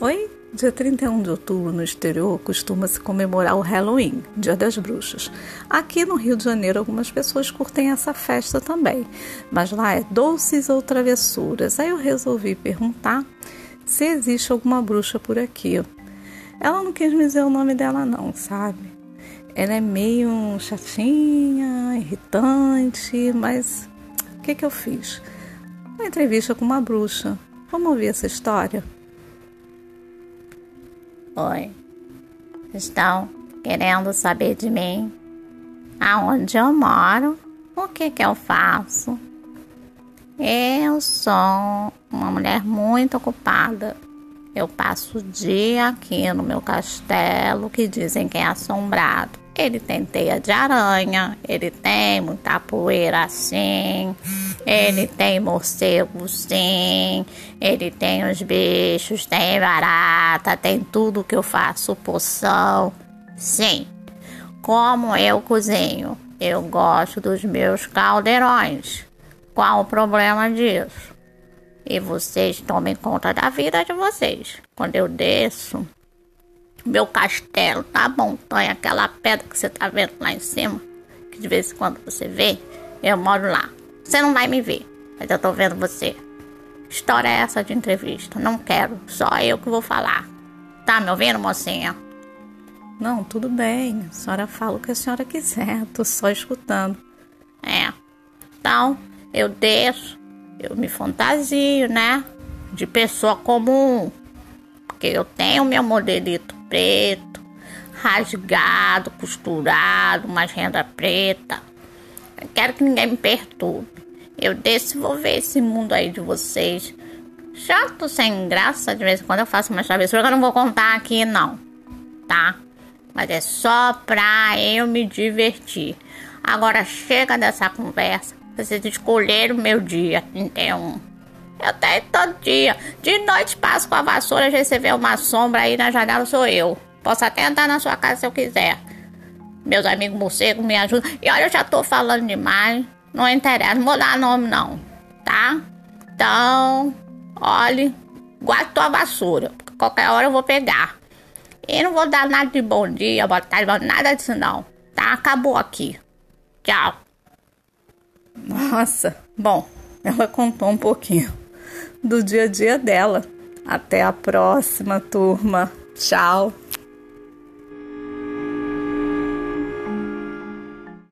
Oi? Dia 31 de outubro no exterior costuma-se comemorar o Halloween, Dia das Bruxas. Aqui no Rio de Janeiro algumas pessoas curtem essa festa também, mas lá é doces ou travessuras. Aí eu resolvi perguntar se existe alguma bruxa por aqui. Ela não quis me dizer o nome dela não, sabe? Ela é meio chatinha, irritante, mas o que, que eu fiz? Uma entrevista com uma bruxa. Vamos ouvir essa história? Oi. Estão querendo saber de mim? Aonde eu moro? O que que eu faço? Eu sou uma mulher muito ocupada. Eu passo o dia aqui no meu castelo que dizem que é assombrado. Ele tem teia de aranha, ele tem muita poeira assim, ele tem morcego sim, ele tem os bichos, tem barata, tem tudo que eu faço poção. Sim. Como eu cozinho? Eu gosto dos meus caldeirões. Qual o problema disso? E vocês tomem conta da vida de vocês. Quando eu desço, meu castelo na montanha, aquela pedra que você tá vendo lá em cima, que de vez em quando você vê, eu moro lá. Você não vai me ver, mas eu tô vendo você. História é essa de entrevista? Não quero, só eu que vou falar. Tá me ouvindo, mocinha? Não, tudo bem. A senhora fala o que a senhora quiser, tô só escutando. É. Então, eu desço, eu me fantasio, né? De pessoa comum. Porque eu tenho meu modelito preto, rasgado, costurado, umas renda preta. Eu quero que ninguém me perturbe. Eu desço e vou ver esse mundo aí de vocês. Chato, sem graça, de vez em quando eu faço uma travessura que eu não vou contar aqui, não. Tá? Mas é só pra eu me divertir. Agora chega dessa conversa. Vocês escolheram o meu dia 31. Eu tenho todo dia. De noite passo com a vassoura, você vê uma sombra aí na janela, sou eu. Posso até entrar na sua casa se eu quiser. Meus amigos morcegos me ajudam. E olha, eu já tô falando demais. Não interessa, não vou dar nome não, tá? Então, olhe, guarde tua vassoura. Porque qualquer hora eu vou pegar. E não vou dar nada de bom dia, boa tarde, nada disso não. Tá? Acabou aqui. Tchau. Nossa, bom, ela contou um pouquinho do dia a dia dela. Até a próxima, turma. Tchau.